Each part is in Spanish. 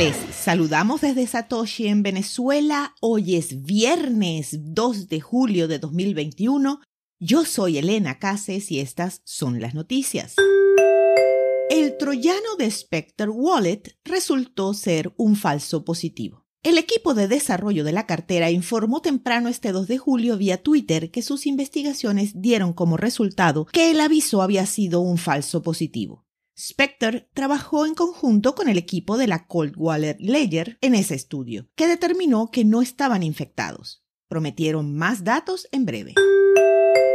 Les saludamos desde Satoshi en Venezuela. Hoy es viernes 2 de julio de 2021. Yo soy Elena Cases y estas son las noticias. El troyano de Spectre Wallet resultó ser un falso positivo. El equipo de desarrollo de la cartera informó temprano este 2 de julio vía Twitter que sus investigaciones dieron como resultado que el aviso había sido un falso positivo. Spectre trabajó en conjunto con el equipo de la Cold Wallet Ledger en ese estudio, que determinó que no estaban infectados. Prometieron más datos en breve.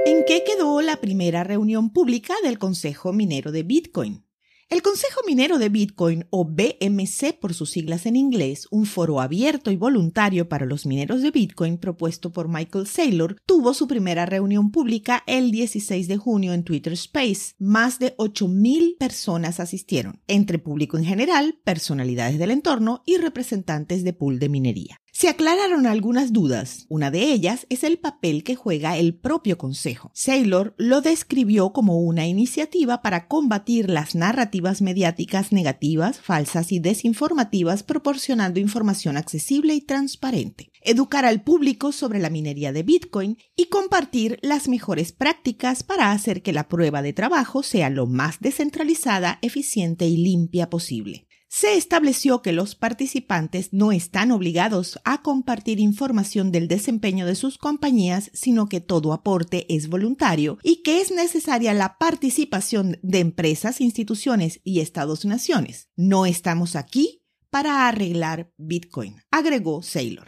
¿En qué quedó la primera reunión pública del Consejo Minero de Bitcoin? El Consejo Minero de Bitcoin, o BMC por sus siglas en inglés, un foro abierto y voluntario para los mineros de Bitcoin propuesto por Michael Saylor, tuvo su primera reunión pública el 16 de junio en Twitter Space. Más de 8.000 personas asistieron, entre público en general, personalidades del entorno y representantes de pool de minería. Se aclararon algunas dudas. Una de ellas es el papel que juega el propio Consejo. Saylor lo describió como una iniciativa para combatir las narrativas mediáticas negativas, falsas y desinformativas, proporcionando información accesible y transparente, educar al público sobre la minería de Bitcoin y compartir las mejores prácticas para hacer que la prueba de trabajo sea lo más descentralizada, eficiente y limpia posible se estableció que los participantes no están obligados a compartir información del desempeño de sus compañías, sino que todo aporte es voluntario y que es necesaria la participación de empresas, instituciones y estados-naciones. No estamos aquí para arreglar Bitcoin, agregó Saylor.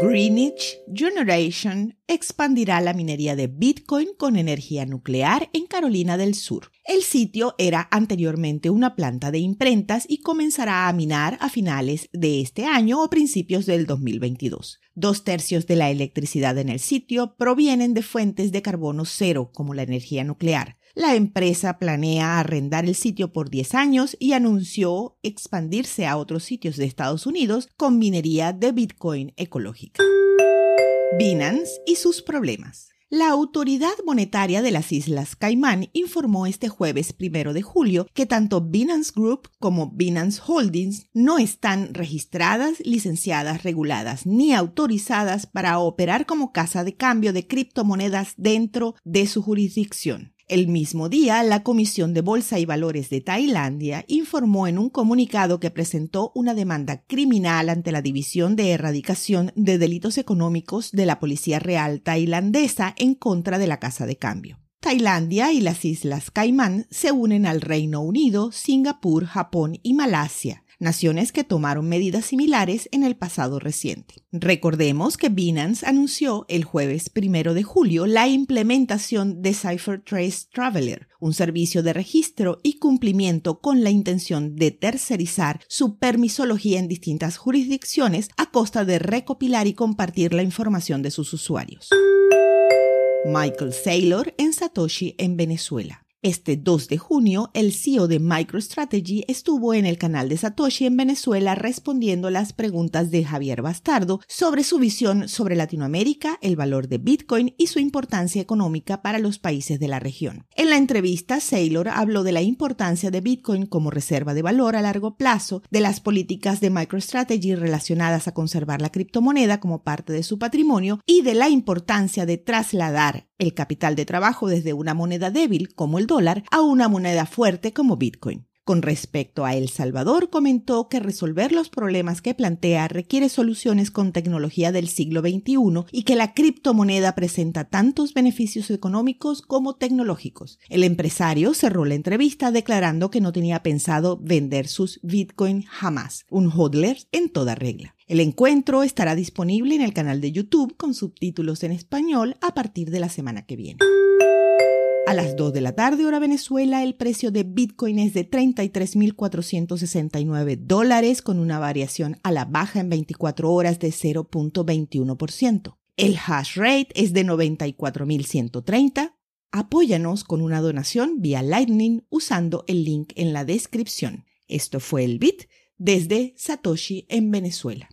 Greenwich Generation expandirá la minería de Bitcoin con energía nuclear en Carolina del Sur. El sitio era anteriormente una planta de imprentas y comenzará a minar a finales de este año o principios del 2022. Dos tercios de la electricidad en el sitio provienen de fuentes de carbono cero, como la energía nuclear. La empresa planea arrendar el sitio por 10 años y anunció expandirse a otros sitios de Estados Unidos con minería de Bitcoin ecológica. Binance y sus problemas. La Autoridad Monetaria de las Islas Caimán informó este jueves primero de julio que tanto Binance Group como Binance Holdings no están registradas, licenciadas, reguladas ni autorizadas para operar como casa de cambio de criptomonedas dentro de su jurisdicción. El mismo día, la Comisión de Bolsa y Valores de Tailandia informó en un comunicado que presentó una demanda criminal ante la División de Erradicación de Delitos Económicos de la Policía Real tailandesa en contra de la Casa de Cambio. Tailandia y las Islas Caimán se unen al Reino Unido, Singapur, Japón y Malasia, naciones que tomaron medidas similares en el pasado reciente. Recordemos que Binance anunció el jueves primero de julio la implementación de CipherTrace Traveler, un servicio de registro y cumplimiento con la intención de tercerizar su permisología en distintas jurisdicciones a costa de recopilar y compartir la información de sus usuarios. Michael Saylor en Satoshi en Venezuela. Este 2 de junio, el CEO de MicroStrategy estuvo en el canal de Satoshi en Venezuela respondiendo las preguntas de Javier Bastardo sobre su visión sobre Latinoamérica, el valor de Bitcoin y su importancia económica para los países de la región. En la entrevista, Saylor habló de la importancia de Bitcoin como reserva de valor a largo plazo, de las políticas de MicroStrategy relacionadas a conservar la criptomoneda como parte de su patrimonio y de la importancia de trasladar el capital de trabajo desde una moneda débil como el dólar a una moneda fuerte como Bitcoin. Con respecto a El Salvador, comentó que resolver los problemas que plantea requiere soluciones con tecnología del siglo XXI y que la criptomoneda presenta tantos beneficios económicos como tecnológicos. El empresario cerró la entrevista declarando que no tenía pensado vender sus Bitcoin jamás, un hodler en toda regla. El encuentro estará disponible en el canal de YouTube con subtítulos en español a partir de la semana que viene. A las 2 de la tarde, hora Venezuela, el precio de Bitcoin es de 33.469 dólares con una variación a la baja en 24 horas de 0.21%. El hash rate es de 94.130. Apóyanos con una donación vía Lightning usando el link en la descripción. Esto fue el Bit desde Satoshi en Venezuela.